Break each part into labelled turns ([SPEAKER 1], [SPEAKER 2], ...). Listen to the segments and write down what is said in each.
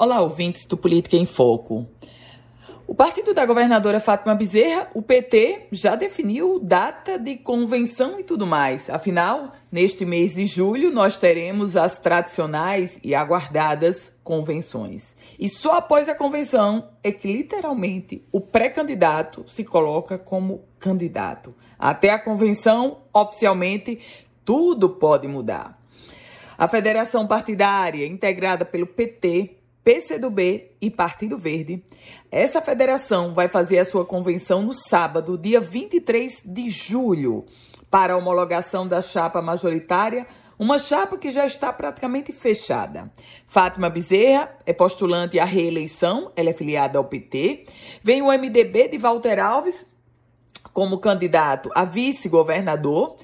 [SPEAKER 1] Olá, ouvintes do Política em Foco. O partido da governadora Fátima Bezerra, o PT, já definiu data de convenção e tudo mais. Afinal, neste mês de julho, nós teremos as tradicionais e aguardadas convenções. E só após a convenção é que, literalmente, o pré-candidato se coloca como candidato. Até a convenção, oficialmente, tudo pode mudar. A federação partidária, integrada pelo PT, PCdoB e Partido Verde. Essa federação vai fazer a sua convenção no sábado, dia 23 de julho, para a homologação da chapa majoritária, uma chapa que já está praticamente fechada. Fátima Bezerra é postulante à reeleição, ela é filiada ao PT. Vem o MDB de Walter Alves como candidato a vice-governador.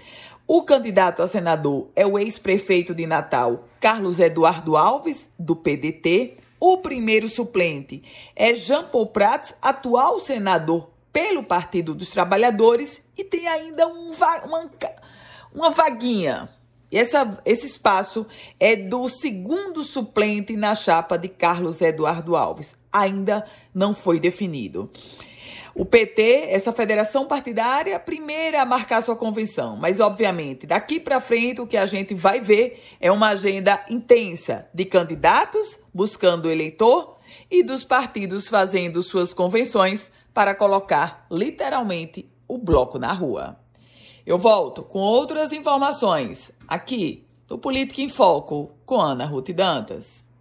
[SPEAKER 1] O candidato a senador é o ex-prefeito de Natal, Carlos Eduardo Alves, do PDT. O primeiro suplente é Jean Paul Prats, atual senador pelo Partido dos Trabalhadores, e tem ainda um, uma, uma vaguinha. Essa, esse espaço é do segundo suplente na chapa de Carlos Eduardo Alves. Ainda não foi definido. O PT, essa federação partidária, primeira a marcar sua convenção, mas obviamente daqui para frente o que a gente vai ver é uma agenda intensa de candidatos buscando eleitor e dos partidos fazendo suas convenções para colocar literalmente o bloco na rua. Eu volto com outras informações aqui no Política em Foco com Ana Ruth Dantas.